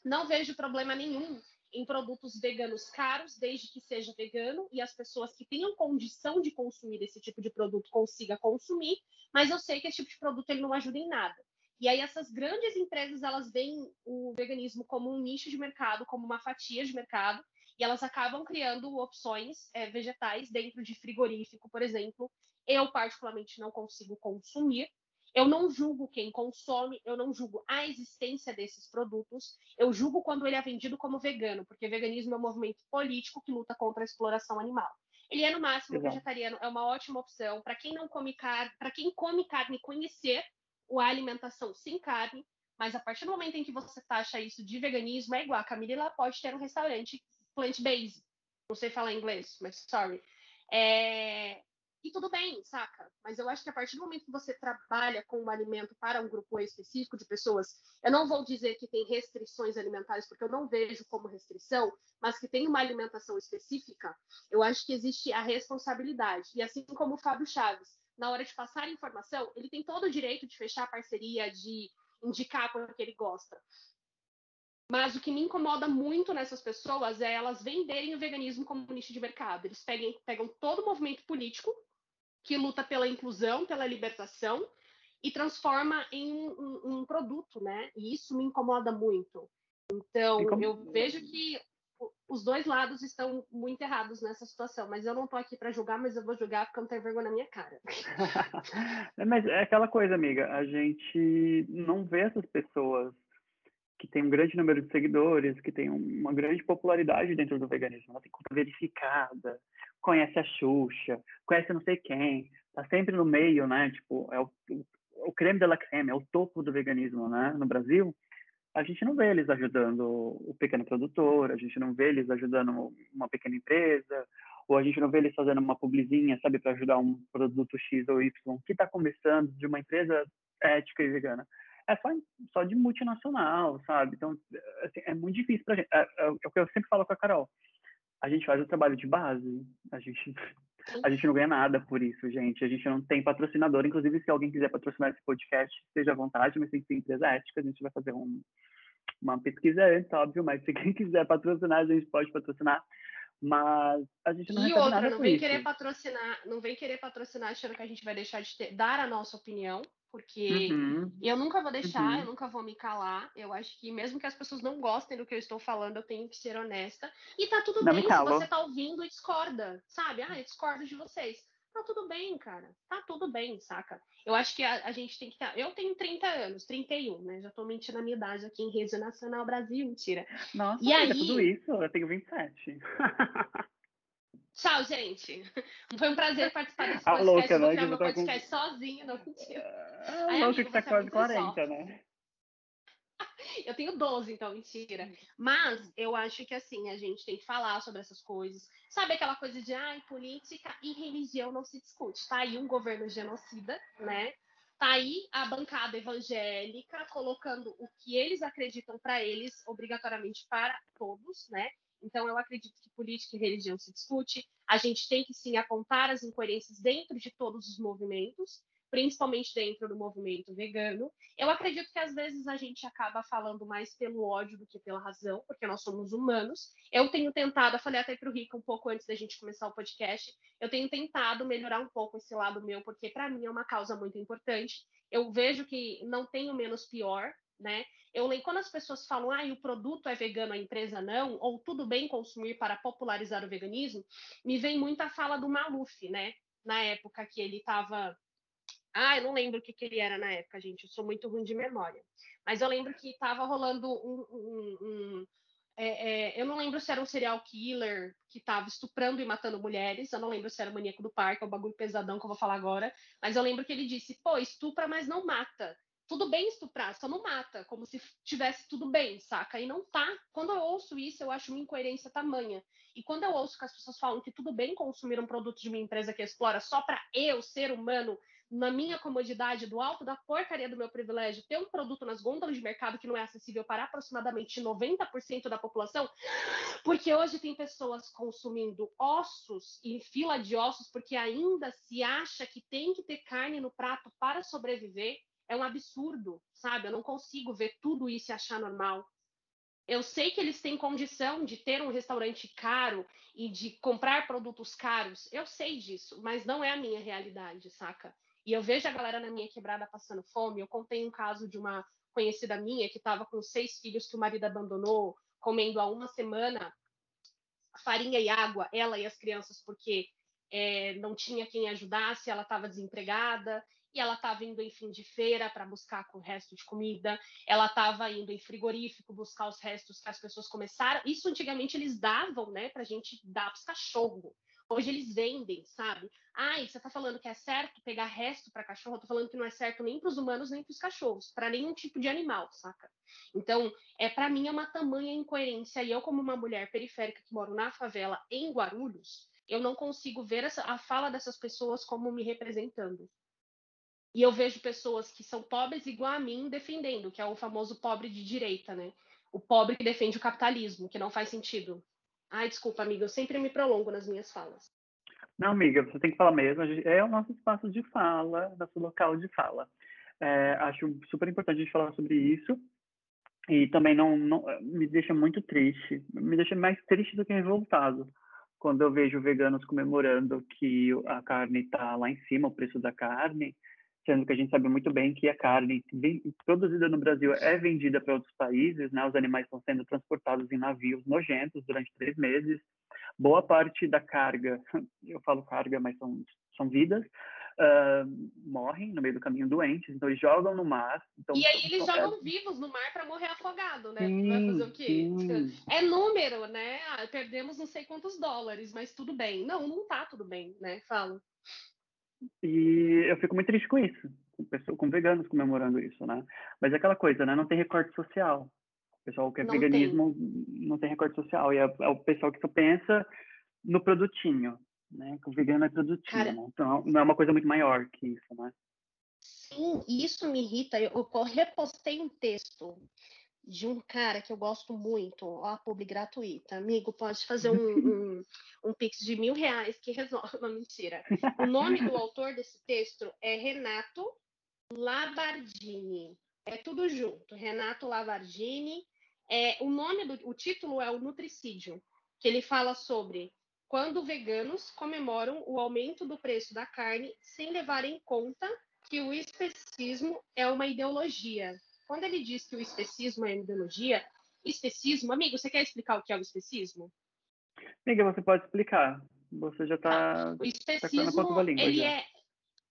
Não vejo problema nenhum em produtos veganos caros, desde que seja vegano e as pessoas que tenham condição de consumir esse tipo de produto consiga consumir, mas eu sei que esse tipo de produto ele não ajuda em nada. E aí essas grandes empresas, elas veem o veganismo como um nicho de mercado, como uma fatia de mercado, e elas acabam criando opções é, vegetais dentro de frigorífico, por exemplo. Eu, particularmente, não consigo consumir, eu não julgo quem consome, eu não julgo a existência desses produtos, eu julgo quando ele é vendido como vegano, porque veganismo é um movimento político que luta contra a exploração animal. Ele é no máximo Exato. vegetariano, é uma ótima opção para quem não come carne, para quem come carne conhecer a alimentação sem carne, mas a partir do momento em que você taxa isso de veganismo, é igual. A Camila pode ter um restaurante plant-based. Não sei falar inglês, mas sorry. É... E tudo bem, saca? Mas eu acho que a partir do momento que você trabalha com um alimento para um grupo específico de pessoas, eu não vou dizer que tem restrições alimentares, porque eu não vejo como restrição, mas que tem uma alimentação específica, eu acho que existe a responsabilidade. E assim como o Fábio Chaves, na hora de passar a informação, ele tem todo o direito de fechar a parceria, de indicar porque ele gosta. Mas o que me incomoda muito nessas pessoas é elas venderem o veganismo como nicho de mercado. Eles pegam, pegam todo o movimento político que luta pela inclusão, pela libertação, e transforma em um, um, um produto, né? E isso me incomoda muito. Então, como... eu vejo que os dois lados estão muito errados nessa situação, mas eu não estou aqui para julgar, mas eu vou julgar porque eu não tenho vergonha na minha cara. mas é aquela coisa, amiga, a gente não vê essas pessoas que tem um grande número de seguidores, que tem uma grande popularidade dentro do veganismo. Ela tem conta verificada, conhece a Xuxa, conhece não sei quem, tá sempre no meio, né? Tipo, é o, o creme de la creme, é o topo do veganismo, né? No Brasil, a gente não vê eles ajudando o pequeno produtor, a gente não vê eles ajudando uma pequena empresa, ou a gente não vê eles fazendo uma publizinha, sabe, para ajudar um produto X ou Y que está começando de uma empresa ética e vegana é só, só de multinacional, sabe? Então, assim, é muito difícil para gente. É, é, é, o que eu sempre falo com a Carol. A gente faz o trabalho de base, a gente, a gente não ganha nada por isso, gente. A gente não tem patrocinador. Inclusive, se alguém quiser patrocinar esse podcast, esteja à vontade, mas tem que ser empresa ética. A gente vai fazer um, uma pesquisa antes, óbvio, mas se quem quiser patrocinar, a gente pode patrocinar. Mas a gente não E outra, não vem isso. querer patrocinar, não vem querer patrocinar achando que a gente vai deixar de ter, dar a nossa opinião porque uhum. eu nunca vou deixar, uhum. eu nunca vou me calar. Eu acho que mesmo que as pessoas não gostem do que eu estou falando, eu tenho que ser honesta. E tá tudo não bem se você tá ouvindo e discorda, sabe? Ah, eu discordo de vocês. Tá tudo bem, cara. Tá tudo bem, saca? Eu acho que a, a gente tem que estar. Tá... Eu tenho 30 anos, 31, né? Já tô mentindo a minha idade aqui em Rede Nacional Brasil, mentira. Nossa, e aí... tudo isso, eu tenho 27. Tchau, gente. Foi um prazer participar desse podcast. A louca, né? Vou criar meu tá podcast com... sozinho, não mentira. Ah, Aí, louca que tá é quase 40, né? Eu tenho 12, então, mentira. Mas eu acho que assim, a gente tem que falar sobre essas coisas. Sabe aquela coisa de ai, política e religião não se discute. Tá aí um governo genocida, né? Tá aí a bancada evangélica colocando o que eles acreditam para eles, obrigatoriamente para todos, né? Então, eu acredito que política e religião se discute. A gente tem que sim apontar as incoerências dentro de todos os movimentos, principalmente dentro do movimento vegano. Eu acredito que às vezes a gente acaba falando mais pelo ódio do que pela razão, porque nós somos humanos. Eu tenho tentado, eu falei até para o Rico um pouco antes da gente começar o podcast, eu tenho tentado melhorar um pouco esse lado meu, porque para mim é uma causa muito importante. Eu vejo que não tenho menos pior, né? Eu lembro quando as pessoas falam, ah, o produto é vegano, a empresa não, ou tudo bem consumir para popularizar o veganismo, me vem muita fala do Maluf, né? Na época que ele estava. Ah, eu não lembro o que, que ele era na época, gente, eu sou muito ruim de memória. Mas eu lembro que estava rolando um. um, um é, é, eu não lembro se era um serial killer que estava estuprando e matando mulheres, eu não lembro se era o maníaco do parque, é o bagulho pesadão que eu vou falar agora, mas eu lembro que ele disse: pô, estupra, mas não mata tudo bem estuprar, só não mata, como se tivesse tudo bem, saca? E não tá. Quando eu ouço isso, eu acho uma incoerência tamanha. E quando eu ouço que as pessoas falam que tudo bem consumir um produto de uma empresa que explora só para eu, ser humano, na minha comodidade, do alto da porcaria do meu privilégio, ter um produto nas gôndolas de mercado que não é acessível para aproximadamente 90% da população, porque hoje tem pessoas consumindo ossos e fila de ossos porque ainda se acha que tem que ter carne no prato para sobreviver é um absurdo, sabe? Eu não consigo ver tudo isso e achar normal. Eu sei que eles têm condição de ter um restaurante caro e de comprar produtos caros. Eu sei disso, mas não é a minha realidade, saca? E eu vejo a galera na minha quebrada passando fome. Eu contei um caso de uma conhecida minha que estava com seis filhos que o marido abandonou, comendo há uma semana farinha e água, ela e as crianças, porque é, não tinha quem ajudasse, ela estava desempregada, e ela estava indo em fim de feira para buscar o resto de comida, ela estava indo em frigorífico buscar os restos que as pessoas começaram. Isso antigamente eles davam, né, para a gente dar para os cachorros. Hoje eles vendem, sabe? Ai, você está falando que é certo pegar resto para cachorro? Eu tô falando que não é certo nem para os humanos nem para os cachorros, para nenhum tipo de animal, saca? Então, é para mim é uma tamanha incoerência. E eu, como uma mulher periférica que moro na favela em Guarulhos, eu não consigo ver essa, a fala dessas pessoas como me representando. E eu vejo pessoas que são pobres igual a mim defendendo, que é o famoso pobre de direita, né? O pobre que defende o capitalismo, que não faz sentido. Ai, desculpa, amiga, eu sempre me prolongo nas minhas falas. Não, amiga, você tem que falar mesmo. É o nosso espaço de fala, nosso local de fala. É, acho super importante a gente falar sobre isso. E também não, não me deixa muito triste. Me deixa mais triste do que revoltado quando eu vejo veganos comemorando que a carne está lá em cima, o preço da carne, sendo que a gente sabe muito bem que a carne produzida no Brasil é vendida para outros países, né? Os animais estão sendo transportados em navios nojentos durante três meses. Boa parte da carga, eu falo carga, mas são, são vidas, uh, morrem no meio do caminho doentes, então eles jogam no mar. Então, e aí eles jogam vivos no mar para morrer afogado, né? Sim, Vai fazer o quê? Sim. É número, né? Ah, perdemos não sei quantos dólares, mas tudo bem. Não, não tá tudo bem, né? Falo. E eu fico muito triste com isso, com, pessoas, com veganos comemorando isso, né? Mas é aquela coisa, né? Não tem recorte social. O pessoal que é não veganismo tem. não tem recorte social. E é, é, o pessoal que só pensa no produtinho, né? Que o vegano é produtinho, Cara, né? Então não é uma coisa muito maior que isso, né? Sim, isso me irrita. Eu, eu repostei um texto de um cara que eu gosto muito, ó, a publi gratuita. Amigo, pode fazer um, um, um pix de mil reais que resolve. Não, mentira. O nome do autor desse texto é Renato Labardini. É tudo junto. Renato Labardini. É, o nome do o título é o Nutricídio, que ele fala sobre quando veganos comemoram o aumento do preço da carne sem levar em conta que o especismo é uma ideologia quando ele diz que o especismo é ideologia, especismo, amigo, você quer explicar o que é o especismo? Amiga, você pode explicar. Você já está. Tá. O especismo, ele já. é.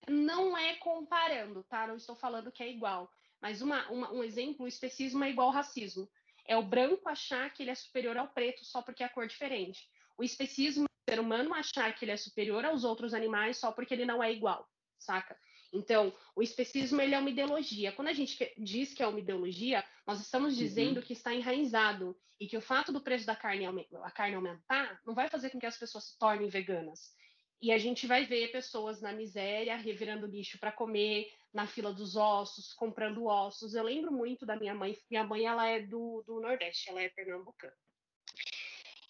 Não é comparando, tá? Não estou falando que é igual. Mas uma, uma, um exemplo, o especismo é igual ao racismo. É o branco achar que ele é superior ao preto só porque é a cor diferente. O especismo é o ser humano achar que ele é superior aos outros animais só porque ele não é igual, saca? Então, o especismo ele é uma ideologia. Quando a gente diz que é uma ideologia, nós estamos uhum. dizendo uhum. que está enraizado e que o fato do preço da carne, a carne aumentar não vai fazer com que as pessoas se tornem veganas. E a gente vai ver pessoas na miséria, revirando lixo para comer, na fila dos ossos, comprando ossos. Eu lembro muito da minha mãe. Minha mãe ela é do, do Nordeste, ela é pernambucana.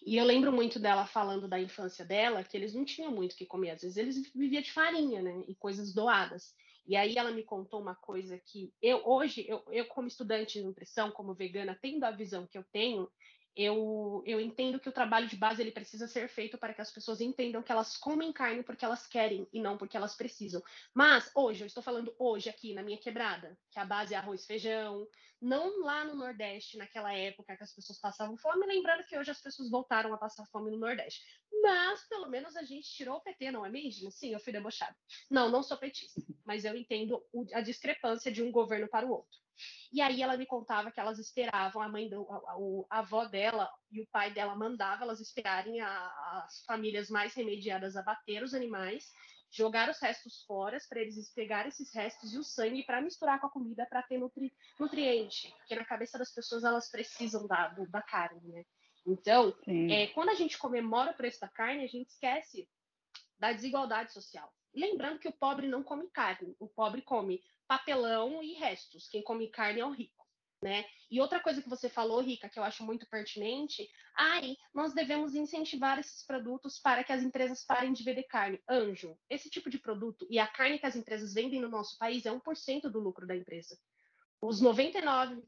E eu lembro muito dela falando da infância dela, que eles não tinham muito o que comer, às vezes eles viviam de farinha, né, e coisas doadas. E aí ela me contou uma coisa que eu hoje, eu, eu como estudante de nutrição, como vegana, tendo a visão que eu tenho, eu, eu entendo que o trabalho de base ele precisa ser feito para que as pessoas entendam que elas comem carne porque elas querem e não porque elas precisam. Mas hoje, eu estou falando hoje aqui na minha quebrada, que a base é arroz feijão, não lá no Nordeste, naquela época que as pessoas passavam fome, lembrando que hoje as pessoas voltaram a passar fome no Nordeste. Mas pelo menos a gente tirou o PT, não é mesmo? Sim, eu fui debochada. Não, não sou petista, mas eu entendo a discrepância de um governo para o outro. E aí ela me contava que elas esperavam, a mãe, do, a, a, avó dela e o pai dela mandava elas esperarem a, as famílias mais remediadas a bater os animais, jogar os restos fora para eles pegarem esses restos e o sangue para misturar com a comida para ter nutri, nutriente, porque na cabeça das pessoas elas precisam da, do, da carne, né? Então, é, quando a gente comemora o preço da carne, a gente esquece da desigualdade social. Lembrando que o pobre não come carne, o pobre come papelão e restos. Quem come carne é o rico. Né? E outra coisa que você falou, Rica, que eu acho muito pertinente, ai, nós devemos incentivar esses produtos para que as empresas parem de vender carne. Anjo, esse tipo de produto e a carne que as empresas vendem no nosso país é 1% do lucro da empresa. Os 99%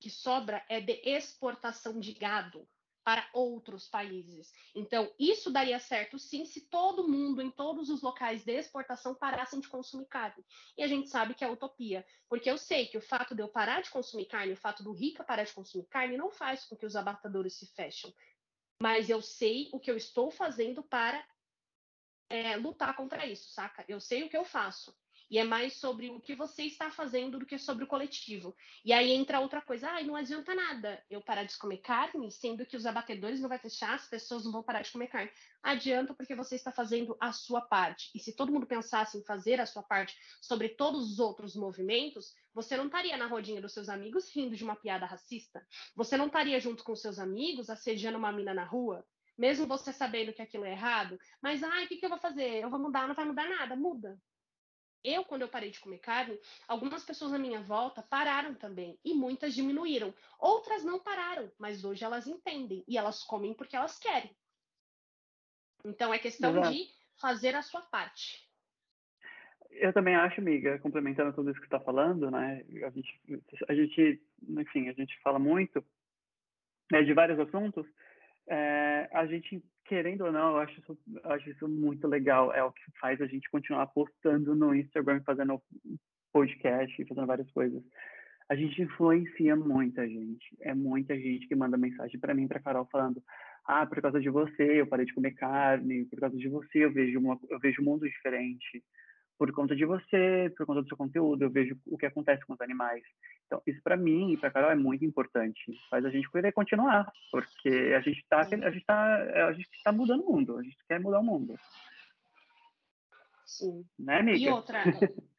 que sobra é de exportação de gado para outros países. Então, isso daria certo sim se todo mundo, em todos os locais de exportação, parassem de consumir carne. E a gente sabe que é utopia, porque eu sei que o fato de eu parar de consumir carne, o fato do rica parar de consumir carne, não faz com que os abatadores se fechem. Mas eu sei o que eu estou fazendo para é, lutar contra isso, saca? Eu sei o que eu faço e é mais sobre o que você está fazendo do que sobre o coletivo. E aí entra outra coisa, ah, não adianta nada eu parar de comer carne, sendo que os abatedores não vão fechar, as pessoas não vão parar de comer carne. Adianta porque você está fazendo a sua parte. E se todo mundo pensasse em fazer a sua parte sobre todos os outros movimentos, você não estaria na rodinha dos seus amigos rindo de uma piada racista. Você não estaria junto com seus amigos assediando uma mina na rua. mesmo você sabendo que aquilo é errado, mas ai, o que, que eu vou fazer? Eu vou mudar, não vai mudar nada, muda. Eu, quando eu parei de comer carne, algumas pessoas na minha volta pararam também e muitas diminuíram. Outras não pararam, mas hoje elas entendem e elas comem porque elas querem. Então é questão Exato. de fazer a sua parte. Eu também acho, amiga, complementando tudo isso que está falando, né? A gente, a gente, enfim, a gente fala muito né, de vários assuntos. É, a gente, querendo ou não, eu acho, isso, eu acho isso muito legal. É o que faz a gente continuar postando no Instagram, fazendo podcast, fazendo várias coisas. A gente influencia muita gente. É muita gente que manda mensagem para mim, para Carol, falando: ah, por causa de você eu parei de comer carne, por causa de você eu vejo uma, eu vejo um mundo diferente por conta de você, por conta do seu conteúdo, eu vejo o que acontece com os animais. Então, isso para mim e para Carol é muito importante. Faz a gente querer continuar, porque a gente está a gente tá, a gente tá mudando o mundo, a gente quer mudar o mundo. Sim. Né, amiga? E outra,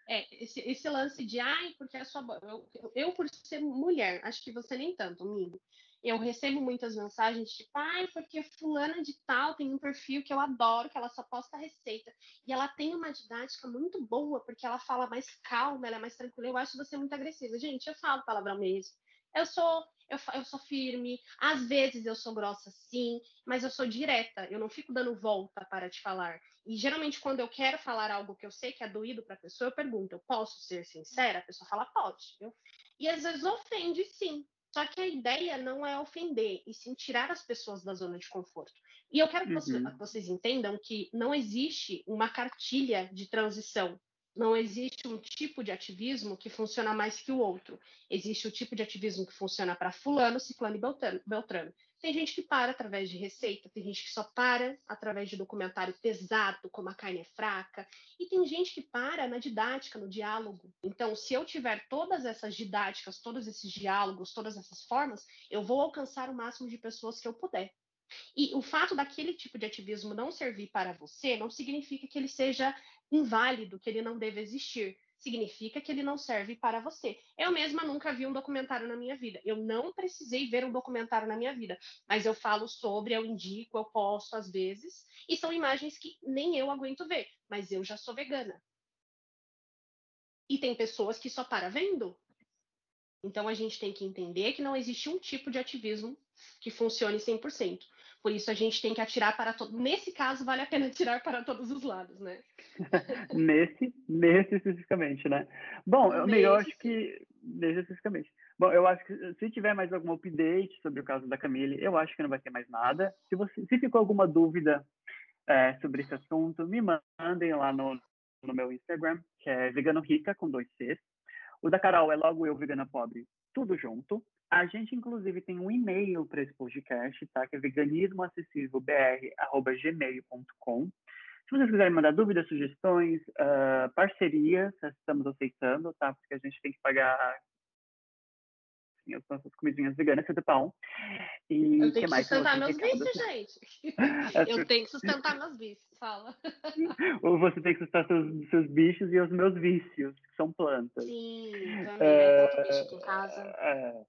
é, esse, esse lance de, ai, porque a sua. Eu, eu, por ser mulher, acho que você nem tanto, amigo eu recebo muitas mensagens tipo, ai, porque fulana de tal tem um perfil que eu adoro, que ela só posta receita. E ela tem uma didática muito boa, porque ela fala mais calma, ela é mais tranquila. Eu acho você muito agressiva. Gente, eu falo palavrão mesmo. Eu sou, eu, eu sou firme, às vezes eu sou grossa sim, mas eu sou direta, eu não fico dando volta para te falar. E geralmente quando eu quero falar algo que eu sei que é doído para a pessoa, eu pergunto, eu posso ser sincera? A pessoa fala, pode. E às vezes ofende sim, só que a ideia não é ofender, e sim tirar as pessoas da zona de conforto. E eu quero que uhum. vocês entendam que não existe uma cartilha de transição. Não existe um tipo de ativismo que funciona mais que o outro. Existe o tipo de ativismo que funciona para fulano, ciclano e beltrano. Tem gente que para através de receita, tem gente que só para através de documentário pesado, como a carne é fraca, e tem gente que para na didática, no diálogo. Então, se eu tiver todas essas didáticas, todos esses diálogos, todas essas formas, eu vou alcançar o máximo de pessoas que eu puder. E o fato daquele tipo de ativismo não servir para você não significa que ele seja inválido, que ele não deve existir significa que ele não serve para você. Eu mesma nunca vi um documentário na minha vida. Eu não precisei ver um documentário na minha vida, mas eu falo sobre, eu indico, eu posto às vezes, e são imagens que nem eu aguento ver, mas eu já sou vegana. E tem pessoas que só para vendo. Então a gente tem que entender que não existe um tipo de ativismo que funcione 100%. Por isso a gente tem que atirar para todo. Nesse caso, vale a pena atirar para todos os lados, né? nesse, nesse especificamente, né? Bom, eu, eu acho que. Nesse especificamente. Bom, eu acho que se tiver mais algum update sobre o caso da Camille, eu acho que não vai ter mais nada. Se, você, se ficou alguma dúvida é, sobre esse assunto, me mandem lá no, no meu Instagram, que é vegano rica com dois Cs. O da Carol é logo eu, vegana pobre, tudo junto. A gente, inclusive, tem um e-mail para esse podcast, tá? Que é veganismoacessívelbr.gmail.com. Se vocês quiserem mandar dúvidas, sugestões, uh, parcerias, estamos aceitando, tá? Porque a gente tem que pagar assim, as nossas comidinhas veganas, de pão. E eu tenho que, que sustentar meus vícios, gente. eu tenho que sustentar meus vícios, fala. Ou você tem que sustentar seus, seus bichos e os meus vícios, que são plantas. Sim, também, uh, bicho aqui em casa. Uh,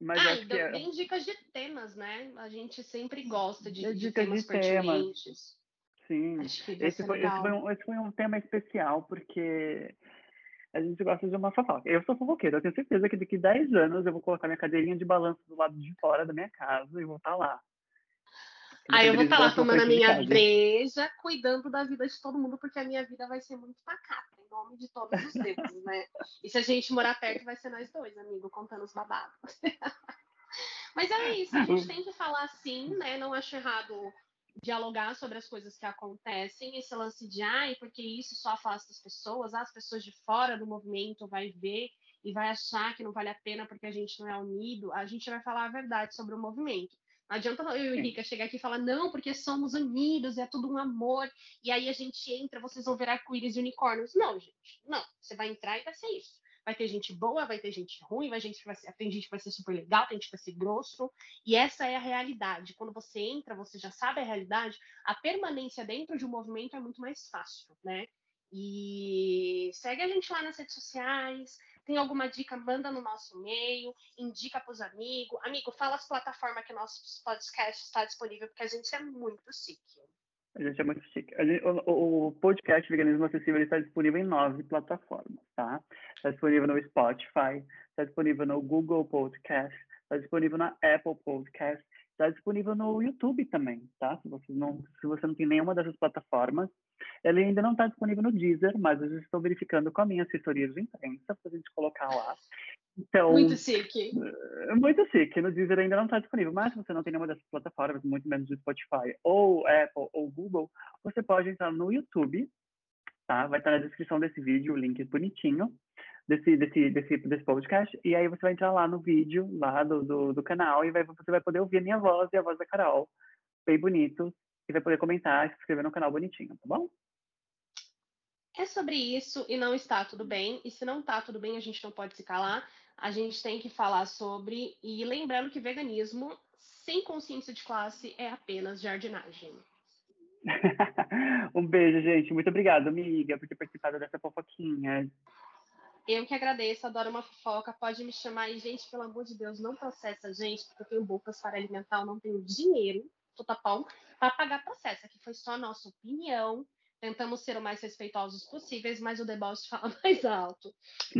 mas ah, então, é... tem dicas de temas, né? A gente sempre gosta de, de temas de pertinentes. Temas. Sim, esse foi, esse, foi um, esse foi um tema especial, porque a gente gosta de uma fofoca. Eu sou fofoqueira, eu tenho certeza que daqui 10 anos eu vou colocar minha cadeirinha de balanço do lado de fora da minha casa e vou estar tá lá. Aí eu vou estar tá lá tomando a minha breja, cuidando da vida de todo mundo, porque a minha vida vai ser muito pacata nome de todos os deuses, né? E se a gente morar perto, vai ser nós dois, amigo, contando os babados. Mas é isso, a gente tem que falar assim, né? Não acho errado dialogar sobre as coisas que acontecem, esse lance de ai, porque isso só afasta as pessoas, as pessoas de fora do movimento vai ver e vai achar que não vale a pena porque a gente não é unido, a gente vai falar a verdade sobre o movimento. Não adianta eu e o Rica chegar aqui e falar, não, porque somos unidos, é tudo um amor, e aí a gente entra, vocês vão ver arco-íris e unicórnios. Não, gente, não. Você vai entrar e vai ser isso. Vai ter gente boa, vai ter gente ruim, vai gente vai ser, tem gente que vai ser super legal, tem gente que vai ser grosso, e essa é a realidade. Quando você entra, você já sabe a realidade, a permanência dentro de um movimento é muito mais fácil, né? E segue a gente lá nas redes sociais, Tem alguma dica, manda no nosso e-mail, indica para os amigos. Amigo, fala as plataformas que nosso podcast está disponível, porque a gente é muito chique. A gente é muito chique. Gente, o, o, podcast Veganismo Acessível está disponível em nove plataformas, tá? Está disponível no Spotify, está disponível no Google Podcast, está disponível na Apple Podcast, está disponível no YouTube também, tá? Se você não, se você não tem nenhuma dessas plataformas, ele ainda não está disponível no Deezer, mas eu estou verificando com a minha assessoria de imprensa para a gente colocar lá. Então, muito chique. É muito chique. No Deezer ainda não está disponível, mas se você não tem nenhuma dessas plataformas, muito menos do Spotify, ou Apple, ou Google, você pode entrar no YouTube, tá? Vai estar na descrição desse vídeo, o link bonitinho desse, desse, desse, desse podcast, e aí você vai entrar lá no vídeo, lá do, do, do canal, e vai, você vai poder ouvir a minha voz e a voz da Carol, bem bonito, e vai poder comentar, se inscrever no canal bonitinho, tá bom? É sobre isso e não está tudo bem. E se não está tudo bem, a gente não pode se calar. A gente tem que falar sobre. E lembrando que veganismo sem consciência de classe é apenas jardinagem. um beijo, gente. Muito obrigado, amiga, por ter participado dessa fofoquinha. Eu que agradeço, adoro uma fofoca. Pode me chamar e, gente, pelo amor de Deus, não processa a gente, porque eu tenho bocas para alimentar, eu não tenho dinheiro, tô tapão, para pagar processo. Aqui foi só a nossa opinião. Tentamos ser o mais respeitosos possíveis, mas o deboche fala mais alto.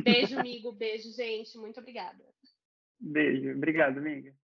Beijo, amigo. Beijo, gente. Muito obrigada. Beijo. Obrigado, amiga.